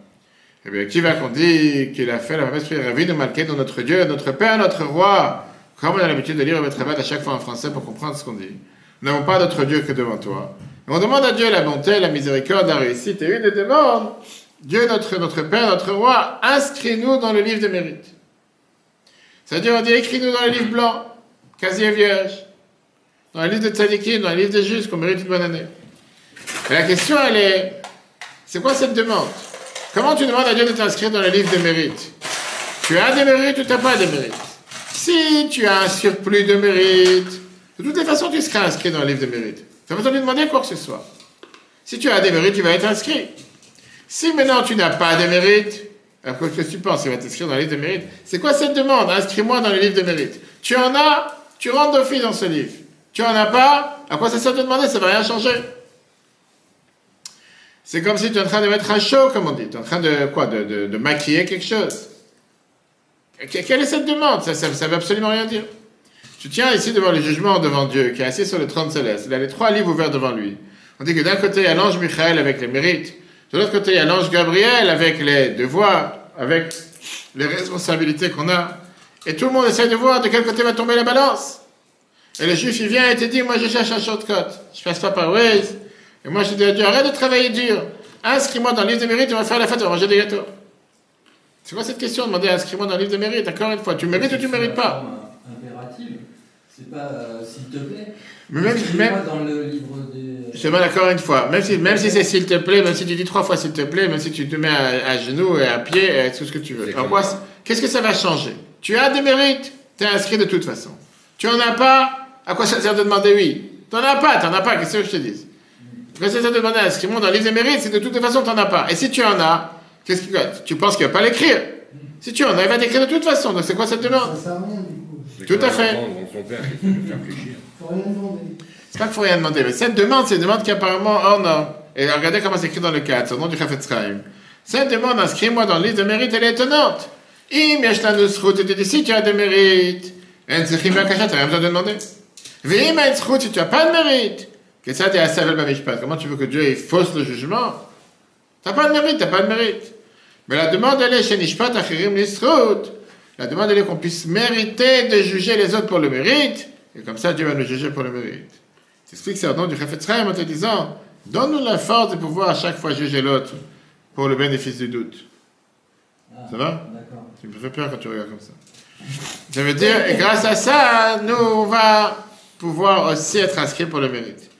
Rabbi Akiva qu'on dit qu'il a fait la prière Rabbi de Malké dans notre Dieu, notre Père, notre Roi? Comme on a l'habitude de lire votre à chaque fois en français pour comprendre ce qu'on dit. Nous n'avons pas d'autre Dieu que devant toi. On demande à Dieu la bonté, la miséricorde, la réussite. Et une des demandes, Dieu notre, notre Père, notre Roi, inscris-nous dans le livre de mérite. C'est-à-dire, on dit, écris-nous dans le livre blanc, casier vierge, dans le livre de tzadikim, dans le livre des justes, qu'on mérite une bonne année. Et la question, elle est, c'est quoi cette demande? Comment tu demandes à Dieu de t'inscrire dans le livre de mérite Tu as des mérites ou tu n'as pas des mérites? Si tu as un surplus de mérites, de toutes les façons, tu seras inscrit dans le livre de mérite. Tu n'as pas besoin demander quoi que ce soit. Si tu as des mérites, tu vas être inscrit. Si maintenant tu n'as pas de mérites, alors qu'est-ce que tu penses? Il va t'inscrire dans le livre de mérite. C'est quoi cette demande? Inscris-moi dans le livre de mérite. Tu en as, tu rentres d'office dans ce livre. Tu en as pas, à quoi ça sert de demander? Ça va rien changer. C'est comme si tu es en train de mettre un show, comme on dit. Tu es en train de quoi de, de, de, maquiller quelque chose. Quelle est cette demande? Ça ne veut absolument rien dire. Tu tiens ici devant le jugement devant Dieu, qui est assis sur le trône céleste. Il a les trois livres ouverts devant lui. On dit que d'un côté, il y a l'ange Michael avec les mérites. De l'autre côté, il y a l'ange Gabriel avec les devoirs, avec les responsabilités qu'on a. Et tout le monde essaie de voir de quel côté va tomber la balance. Et le juif, il vient et te dit, moi je cherche un shortcut. Je passe pas par Waze. Et moi je dis à Dieu, arrête de travailler dur. Inscris-moi dans le livre de mérite, on va faire la fête, on va manger des gâteaux. C'est quoi cette question Demander inscris-moi dans le livre de mérite, encore une fois. Tu mérites ou tu mérites pas? Impérative. C'est pas euh, s'il te plaît. Mais même, même dans le livre des... Je te demande encore une fois, même si, même si c'est s'il te plaît, même si tu dis trois fois s'il te plaît, même si tu te mets à, à genoux et à pied, et tout ce que tu veux. Alors quoi, qu'est-ce que ça va changer? Tu as des mérites, tu es inscrit de toute façon. Tu en as pas, à quoi ça sert de demander oui? T'en as pas, t'en as pas, qu'est-ce que je te dis Qu'est-ce que ça sert de demander inscris-moi dans le livre des mérites, c'est de toute façon t'en as pas. Et si tu en as, qu'est-ce que tu penses qu'il va pas l'écrire Si tu en as, il va t'écrire de toute façon. Donc c'est quoi cette demande? Ça sert à rien du coup. Tout à fait. Demander. C'est pas qu'il faut rien demander, mais cette demande, c'est une demande qui apparemment, oh non. Et regardez comment c'est écrit dans le cadre, au nom du Chafetz Chaim. Cette demande, inscris-moi dans le livre de mérite, elle est étonnante. Im yashlanusrut, et tu dis, si tu as de mérite, en tzechim bakashat, t'as rien besoin de demander. Vim en si tu as pas de mérite, que ça t'es assez bamishpat. Comment tu veux que Dieu fausse le jugement? T'as pas de mérite, t'as pas de mérite. Mais la demande, elle est chez Nishpat achirim. La demande, elle est qu'on puisse mériter de juger les autres pour le mérite, et comme ça, Dieu va nous juger pour le mérite. T'expliques ça au nom du Chafetz Chaim en te disant, donne-nous la force de pouvoir à chaque fois juger l'autre pour le bénéfice du doute. Ah, Ça va? D'accord. Tu me fais peur quand tu regardes comme ça. Ça veut dire, et grâce à ça, nous, on va pouvoir aussi être inscrits pour le mérite.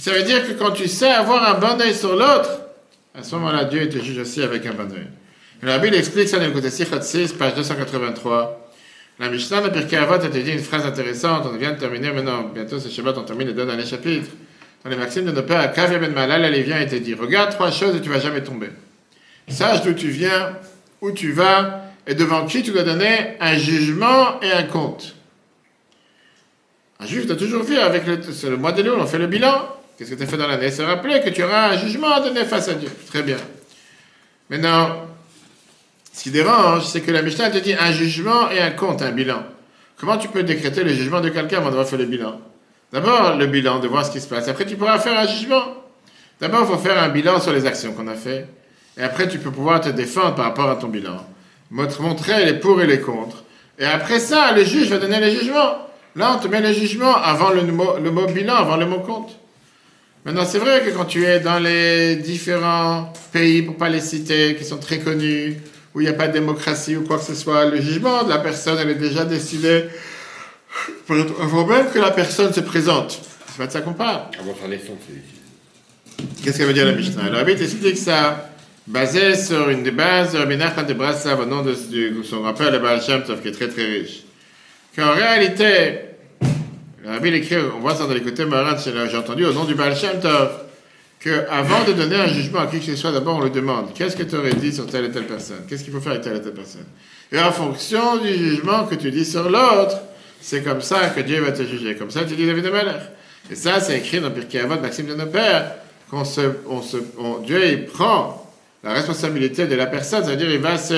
Ça veut dire que quand tu sais avoir un bon œil sur l'autre, à ce moment-là, Dieu te juge aussi avec un bon œil. La Bible explique ça dans le côté 6, page 283. La Mishnah de Pirkei Avot a dit une phrase intéressante. On vient de terminer maintenant. Bientôt, c'est Shabbat, on termine les deux derniers chapitres. Dans les maximes de nos pères, Kav Ben Malal, elle vient et te dit Regarde trois choses et tu vas jamais tomber. Sache d'où tu viens, où tu vas, et devant qui tu dois donner un jugement et un compte. Un juif doit toujours vivre avec le, le mois de Lyon, on fait le bilan. Qu'est-ce que tu as fait dans l'année Se rappeler que tu auras un jugement à donner face à Dieu. Très bien. Maintenant, ce qui dérange, c'est que la Mishnah te dit un jugement et un compte, un bilan. Comment tu peux décréter le jugement de quelqu'un avant d'avoir fait le bilan? D'abord, le bilan, de voir ce qui se passe. Après, tu pourras faire un jugement. D'abord, il faut faire un bilan sur les actions qu'on a fait. Et après, tu peux pouvoir te défendre par rapport à ton bilan. Montrer les pour et les contre. Et après ça, le juge va donner les jugements. Là, on te met le jugement avant le mot, le mot bilan, avant le mot compte. Maintenant, c'est vrai que quand tu es dans les différents pays, pour pas les citer, qui sont très connus, où il n'y a pas de démocratie ou quoi que ce soit, le jugement de la personne, elle est déjà décidée avant même que la personne se présente. C'est pas de ça qu'on parle. Avant sa naissance. Qu'est-ce qu'elle veut dire la Mishnah? Le Rabbi explique ça, basé sur une des bases de Rabbi de Brassav, au nom de, son rappel, le Baal Shem qui est très très riche. Qu'en réalité, Rabbi écrit, on voit ça dans les côtés marins, j'ai entendu au nom du Baal Shem Tov, que avant de donner un jugement à qui que ce soit, d'abord on le demande. Qu'est-ce que tu aurais dit sur telle et telle personne? Qu'est-ce qu'il faut faire avec telle et telle personne? Et en fonction du jugement que tu dis sur l'autre, c'est comme ça que Dieu va te juger. Comme ça, tu dis David de Malach. Et ça, c'est écrit dans Pirkei Avot, Maxime de nos pères, qu'on se, on se, on- Dieu, il prend la responsabilité de la personne, c'est-à-dire il va se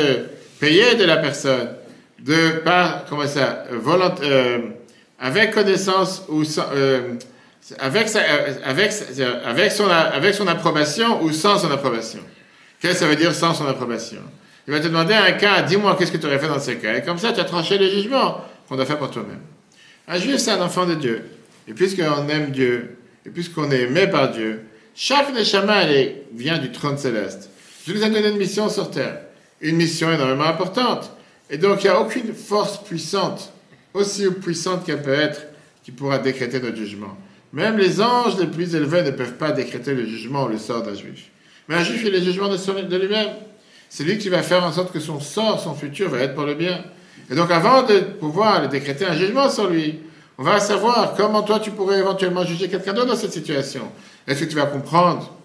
payer de la personne, de par, comment ça, euh, volont- euh, avec connaissance ou sans, euh, avec, sa, euh, avec, sa- avec, son, avec son approbation ou sans son approbation? Qu'est-ce que ça veut dire sans son approbation? Il va te demander un cas, dis-moi qu'est-ce que tu aurais fait dans ce cas. Et comme ça, tu as tranché le jugement qu'on doit faire pour toi-même. Un juif, c'est un enfant de Dieu. Et puisqu'on aime Dieu, et puisqu'on est aimé par Dieu, chaque neshama, elle est- vient du trône céleste. Je nous ai donné une mission sur terre. Une mission énormément importante. Et donc, il n'y a aucune force puissante, aussi puissante qu'elle peut être, qui pourra décréter notre jugement. Même les anges les plus élevés ne peuvent pas décréter le jugement ou le sort d'un juif. Mais un juif, il est le jugement de, lui-même. C'est lui qui va faire en sorte que son sort, son futur va être pour le bien. Et donc, avant de pouvoir décréter un jugement sur lui, on va savoir comment toi tu pourrais éventuellement juger quelqu'un d'autre dans cette situation. Est-ce que tu vas comprendre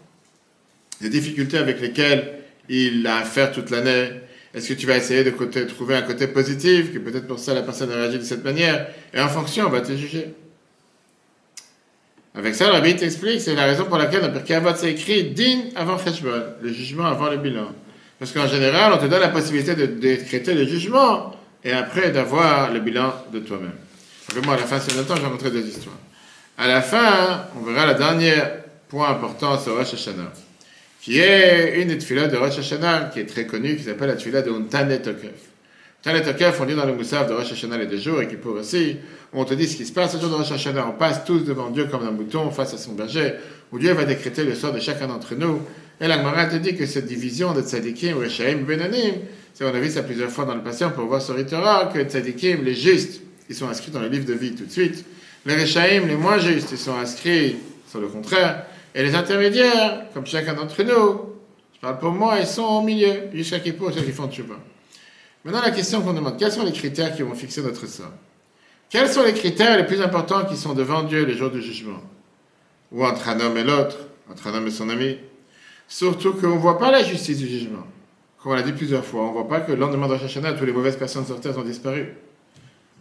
les difficultés avec lesquelles il a à faire toute l'année. Est-ce que tu vas essayer de trouver un côté positif, que peut-être pour ça la personne a réagi de cette manière, et en fonction, on va te juger. Avec ça, le rabbi t'explique, c'est la raison pour laquelle dans Pirkei Avot c'est écrit din avant Cheshbon, le jugement avant le bilan. Parce qu'en général, on te donne la possibilité de décréter le jugement et après d'avoir le bilan de toi-même. Vraiment, à la fin, c'est le temps, vais montrer deux histoires. À la fin, on verra le dernier point important sur Rosh Hashanah, qui est une tefillah de Rosh Hashanah, qui est très connue, qui s'appelle la tefillah de Untanet Tokef. Untanet on dit dans le Moussaf de Rosh Hashanah les deux jours, et qui pour aussi, on te dit ce qui se passe le jour de Rosh Hashanah. On passe tous devant Dieu comme un mouton face à son berger, où Dieu va décréter le sort de chacun d'entre nous. Et la Gemara te dit que cette division de Tzadikim, Reshaim, Benanim, c'est, on a vu ça plusieurs fois dans le on peut voir sur Torah, que Tzadikim, les justes, ils sont inscrits dans le livre de vie tout de suite. Les Reshaim, les moins justes, ils sont inscrits sur le contraire. Et les intermédiaires, comme chacun d'entre nous, je parle pour moi, ils sont au milieu, jusqu'à Kippour, ceux qui font Tchouba. Maintenant, la question qu'on demande, quels sont les critères qui vont fixer notre sort? Quels sont les critères les plus importants qui sont devant Dieu les jours du jugement? Ou entre un homme et l'autre, entre un homme et son ami Surtout qu'on ne voit pas la justice du jugement. Comme on l'a dit plusieurs fois, on ne voit pas que le lendemain de Rosh Hashanah, toutes les mauvaises personnes sur ont disparu.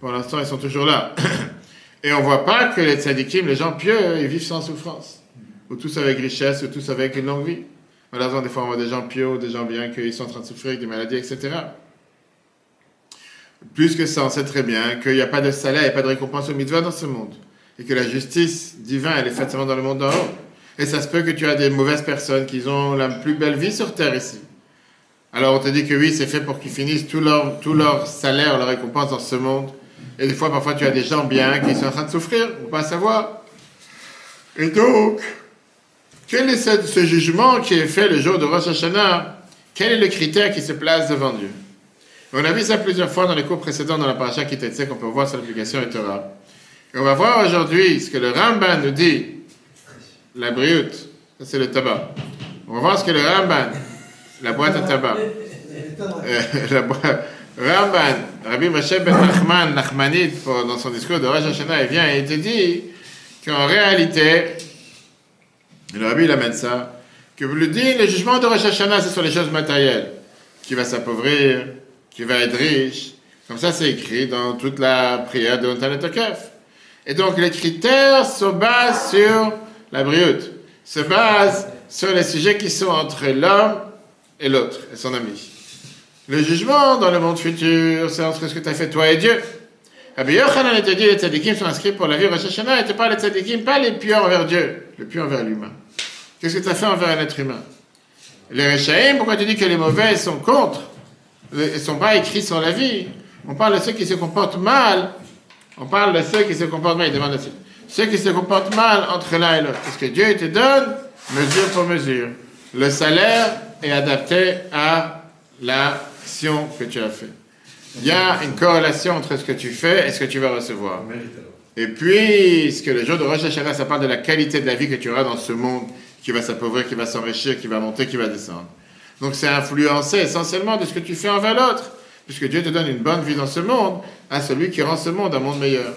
Pour l'instant, ils sont toujours là. Et on ne voit pas que les tzadikim, les gens pieux, ils vivent sans souffrance. Ou tous avec richesse, ou tous avec une longue vie. Malheureusement, des fois, on voit des gens pieux, ou des gens bien, qu'ils sont en train de souffrir avec des maladies, etc. Plus que ça, on sait très bien qu'il n'y a pas de salaire et pas de récompense au mitzvah dans ce monde. Et que la justice divine, elle est faite seulement dans le monde d'en haut. Et ça se peut que tu as des mauvaises personnes qui ont la plus belle vie sur terre ici. Alors on te dit que oui, c'est fait pour qu'ils finissent tout leur, salaire, leur récompense dans ce monde. Et des fois, parfois, tu as des gens bien qui sont en train de souffrir, on pas savoir. Et donc, quel est ce, jugement qui est fait le jour de Rosh Hashanah? Quel est le critère qui se place devant Dieu? On a vu ça plusieurs fois dans les cours précédents dans la paracha qui était qu'on peut voir sur l'application et Torah. Et on va voir aujourd'hui ce que le Ramban nous dit. La brioute, ça c'est le tabac. On va voir ce que le Ramban, la boîte à tabac. Euh, la boîte- Ramban, Rabbi Moshe Ben Nachman, Nachmanide, pour- dans son discours de Rosh Hashanah, il vient et il te dit qu'en réalité, et le Rabbi il amène ça, que le dit, le jugement de Rosh Hashanah, c'est sur les choses matérielles. Qui va s'appauvrir, qui va être riche. Comme ça, c'est écrit dans toute la prière de Ontanet Tokef. Et donc, les critères se basent sur la brioute, se basent sur les sujets qui sont entre l'homme et l'autre, et son ami. Le jugement dans le monde futur, c'est entre ce que tu as fait toi et Dieu. Rabbi Yochanan te dit les tzadikim sont inscrits pour la vie Rosh Hashanah, et te parle les tzadikim, pas les pieux envers Dieu, les pieux envers l'humain. Qu'est-ce que tu as fait envers un être humain Les Rechaim, pourquoi tu dis que les mauvais sont contre Ils ne sont pas écrits sur la vie? On parle de ceux qui se comportent mal. On parle de ceux qui se comportent mal. Il demande aussi. Ceux qui se comportent mal entre l'un et l'autre. Parce que Dieu te donne mesure pour mesure. Le salaire est adapté à l'action que tu as fait. Il y a une corrélation entre ce que tu fais et ce que tu vas recevoir. Et puis, ce que le jour de Rosh Hashanah, ça parle de la qualité de la vie que tu auras dans ce monde qui va s'appauvrir, qui va s'enrichir, qui va monter, qui va descendre. Donc, c'est influencé essentiellement de ce que tu fais envers l'autre. Puisque Dieu te donne une bonne vie dans ce monde à celui qui rend ce monde un monde meilleur.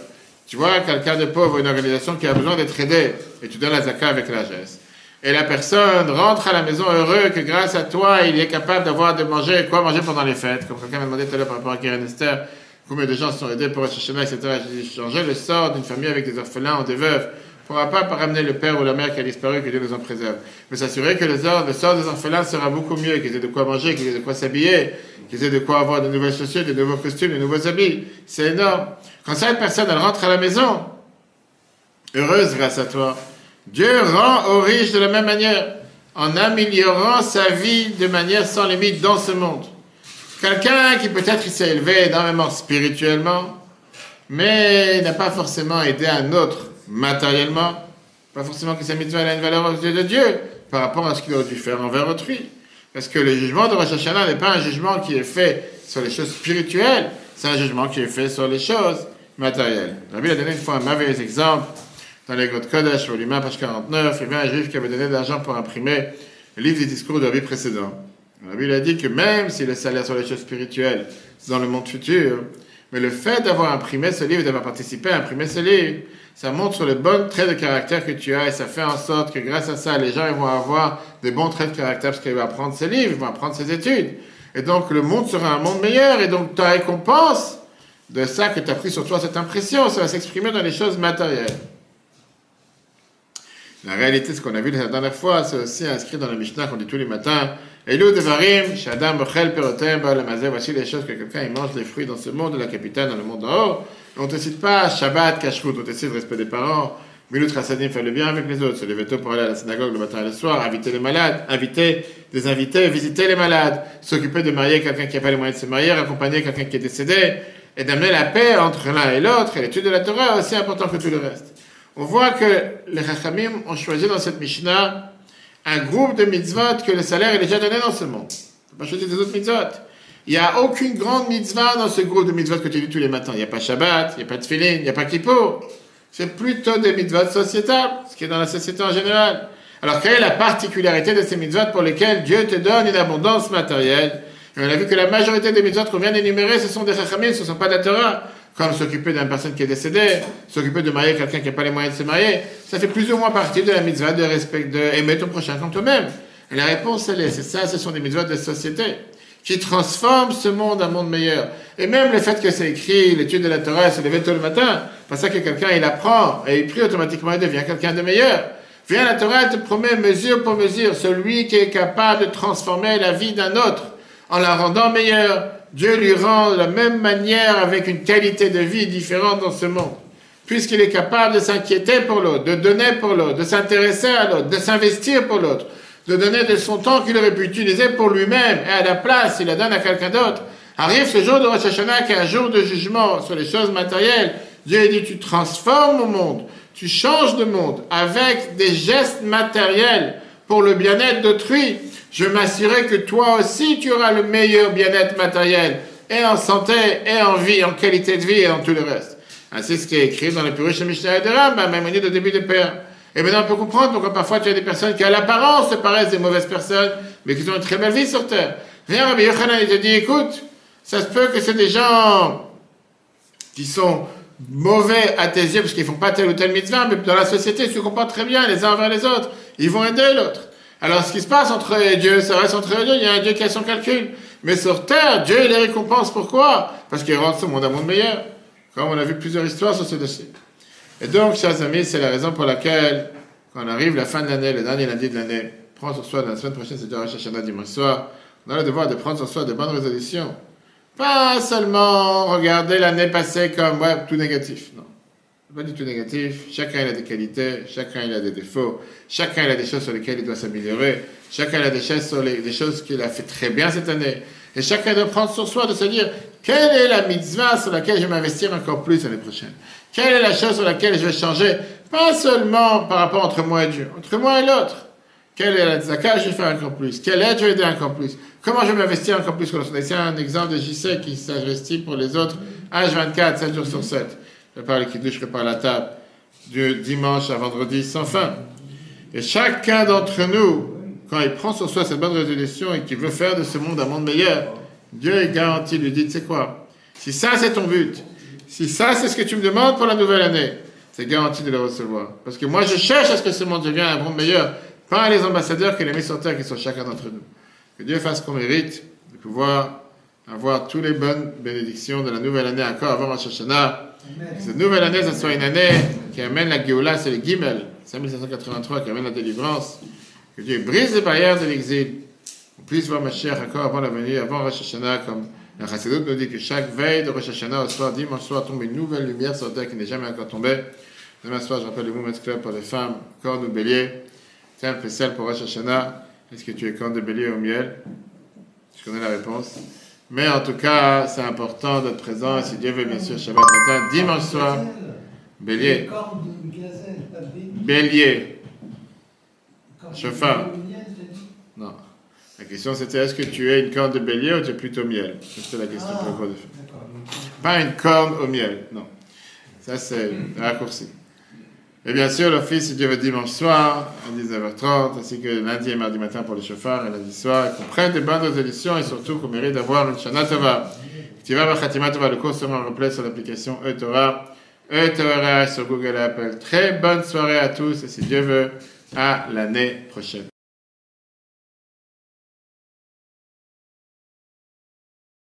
Tu vois, quelqu'un de pauvre, une organisation qui a besoin d'être aidée, et tu donnes la zakat avec la geste. Et la personne rentre à la maison heureux que grâce à toi, il est capable d'avoir de manger, quoi manger pendant les fêtes. Comme quelqu'un m'a demandé tout à l'heure par rapport à Keren Esther, combien de gens sont aidés pour Hashanah, etc. J'ai dit, changer le sort d'une famille avec des orphelins ou des veuves. On ne pourra pas ramener le père ou la mère qui a disparu, que Dieu nous en préserve. Mais s'assurer que le sort, des orphelins sera beaucoup mieux, qu'ils aient de quoi manger, qu'ils aient de quoi s'habiller, qu'ils aient de quoi avoir de nouvelles chaussures, de nouveaux costumes, de nouveaux habits. C'est énorme. Quand une personne, rentre à la maison, heureuse grâce à toi, Dieu rend aux riches de la même manière, en améliorant sa vie de manière sans limite dans ce monde. Quelqu'un qui peut-être s'est élevé énormément spirituellement, mais n'a pas forcément aidé un autre matériellement, pas forcément que sa mitzvah a une valeur aux yeux de Dieu par rapport à ce qu'il aurait dû faire envers autrui. Parce que le jugement de Rosh Hashanah n'est pas un jugement qui est fait sur les choses spirituelles, c'est un jugement qui est fait sur les choses matérielles. Rabbi a donné une fois un merveilleux exemple dans les Grottes Kodesh, volume 1, page 49. Il y avait un juif qui avait donné de l'argent pour imprimer le livre des discours de Rabbi précédent. Rabbi a dit que même si le salaire sur les choses spirituelles, c'est dans le monde futur, mais le fait d'avoir imprimé ce livre, d'avoir participé à imprimer ce livre, ça montre le bon trait de caractère que tu as et ça fait en sorte que grâce à ça, les gens ils vont avoir des bons traits de caractère parce qu'il va apprendre ses livres, il va apprendre ses études. Et donc le monde sera un monde meilleur. Et donc ta récompense de ça que tu as pris sur toi, cette impression, ça va s'exprimer dans les choses matérielles. La réalité, ce qu'on a vu la dernière fois, c'est aussi inscrit dans la Mishnah qu'on dit tous les matins. Elou devarim, shadam bechel perotem, voici les choses que quelqu'un mange des fruits dans ce monde de la capitale, dans le monde en haut. On ne te cite pas Shabbat, Kashrut, on te cite respect des parents, Milut Chassadim, faire le bien avec les autres, se lever tôt pour aller à la synagogue le matin et le soir, inviter les malades, inviter des invités, visiter les malades, s'occuper de marier quelqu'un qui n'a pas les moyens de se marier, accompagner quelqu'un qui est décédé, et d'amener la paix entre l'un et l'autre, et l'étude de la Torah est aussi important que tout le reste. On voit que les Chachamim ont choisi dans cette Mishnah un groupe de mitzvot que le salaire est déjà donné dans ce monde. On pas choisir des autres mitzvot. Il n'y a aucune grande mitzvah dans ce groupe de mitzvot que tu dis tous les matins. Il n'y a pas Shabbat, il n'y a pas de Tfilin, il n'y a pas Kippour. C'est plutôt des mitzvot sociétables, ce qui est dans la société en général. Alors, quelle est la particularité de ces mitzvot pour lesquels Dieu te donne une abondance matérielle? Et on a vu que la majorité des mitzvot qu'on vient d'énumérer, ce sont des chachamim, ce ne sont pas de la Torah. Comme s'occuper d'une personne qui est décédée, s'occuper de marier quelqu'un qui n'a pas les moyens de se marier. Ça fait plus ou moins partie de la mitzvah de respect, de aimer ton prochain comme toi-même. Et la réponse, elle est, c'est ça, ce sont des mitzvot de société qui transforment ce monde en monde meilleur. Et même le fait que c'est écrit, l'étude de la Torah, se lever tôt le matin, ça que quelqu'un il apprend et il prie automatiquement, il devient quelqu'un de meilleur. Viens, la Torah te promet mesure pour mesure, celui qui est capable de transformer la vie d'un autre en la rendant meilleure. Dieu lui rend de la même manière avec une qualité de vie différente dans ce monde. Puisqu'il est capable de s'inquiéter pour l'autre, de donner pour l'autre, de s'intéresser à l'autre, de s'investir pour l'autre, de donner de son temps qu'il aurait pu utiliser pour lui-même et à la place, il la donne à quelqu'un d'autre. Arrive ce jour de Rosh Hashanah qui est un jour de jugement sur les choses matérielles. Dieu dit, tu transformes le monde, tu changes de monde avec des gestes matériels pour le bien-être d'autrui. Je m'assurerai que toi aussi tu auras le meilleur bien-être matériel, et en santé, et en vie, en qualité de vie, et dans tout le reste. Ainsi, ce qui est écrit dans le Purusha Mishnah de Rambam, même au début de Père. Et maintenant, on peut comprendre pourquoi parfois tu as des personnes qui, à l'apparence, se paraissent des mauvaises personnes, mais qui ont une très belle vie sur terre. Viens, Rabbi Yochanan, il te dit, écoute, ça se peut que c'est des gens qui sont mauvais à tes yeux parce qu'ils font pas tel ou tel mitzvah, mais dans la société, ils se comportent très bien les uns envers les autres. Ils vont aider l'autre. Alors, ce qui se passe entre eux et Dieu, ça reste entre eux et Dieu. Il y a un Dieu qui a son calcul. Mais sur terre, Dieu les récompense. Pourquoi? Parce qu'il rend ce monde un monde meilleur. Comme on a vu plusieurs histoires sur ce dossier. Et donc, chers amis, c'est la raison pour laquelle, quand on arrive la fin de l'année, le dernier lundi de l'année, prends sur soi, la semaine prochaine, c'est Rosh Hashanah dimanche soir, on a le devoir de prendre sur soi de bonnes résolutions. Pas seulement regarder l'année passée comme, ouais, tout négatif. Non. Pas du tout négatif. Chacun il a des qualités, chacun il a des défauts, chacun il a des choses sur lesquelles il doit s'améliorer, chacun il a des choses, sur les, des choses qu'il a fait très bien cette année. Et chacun doit prendre sur soi de se dire, quelle est la mitzvah sur laquelle je vais m'investir encore plus l'année prochaine? Quelle est la chose sur laquelle je vais changer? Pas seulement par rapport entre moi et Dieu, entre moi et l'autre. Quelle est la tzaka je vais faire encore plus. Quelle aide je vais aider encore plus. Comment je vais m'investir encore plus? C'est un exemple de JC qui s'investit pour les autres. H24, 7 jours sur 7. Je prépare les kiddush, je prépare la table, du dimanche à vendredi sans fin. Et chacun d'entre nous, quand il prend sur soi cette bonne résolution et qu'il veut faire de ce monde un monde meilleur, Dieu est garanti, lui dit, tu sais quoi, si ça c'est ton but, si ça c'est ce que tu me demandes pour la nouvelle année, c'est garanti de le recevoir. Parce que moi je cherche à ce que ce monde devienne un monde meilleur, pas les ambassadeurs mis sur terre qui sont chacun d'entre nous. Que Dieu fasse qu'on mérite de pouvoir avoir toutes les bonnes bénédictions de la nouvelle année encore avant Rosh Hashanah. Que cette nouvelle année, ce soit une année qui amène la Géoula, c'est le Gimel, 5783, qui amène la délivrance. Que Dieu brise les barrières de l'exil. On puisse voir ma chère encore avant la venue, avant Rosh Hashanah, comme la Chassidut nous dit que chaque veille de Rosh Hashanah, au soir, dimanche soir, tombe une nouvelle lumière sur la terre qui n'est jamais encore tombée. Demain soir, je rappelle le Women's Club pour les femmes, cornes ou bélier. Tiens, spécial pour Rosh Hashanah. Est-ce que tu es corne de bélier au miel? Je connais la réponse. Mais en tout cas, c'est important d'être présent. Et si Dieu veut, bien sûr, Shabbat matin, dimanche soir, bélier. Corne bélier. Corne Chauffard. miel, t'as dit Non. La question c'était est-ce que tu es une corne de bélier ou tu es plutôt miel? C'était la question Ah, pour. Pas une corne au miel, non. Ça, c'est raccourci. Et bien sûr, l'office, si Dieu veut, dimanche soir, à 19h30, ainsi que lundi et mardi matin pour les chauffards, et lundi soir, qu'on prenne des bonnes résolutions, et surtout qu'on mérite d'avoir une Shana Tova, le cours sera en replay sur l'application E-Torah, E-Torah sur Google et Apple. Très bonne soirée à tous, et si Dieu veut, à l'année prochaine.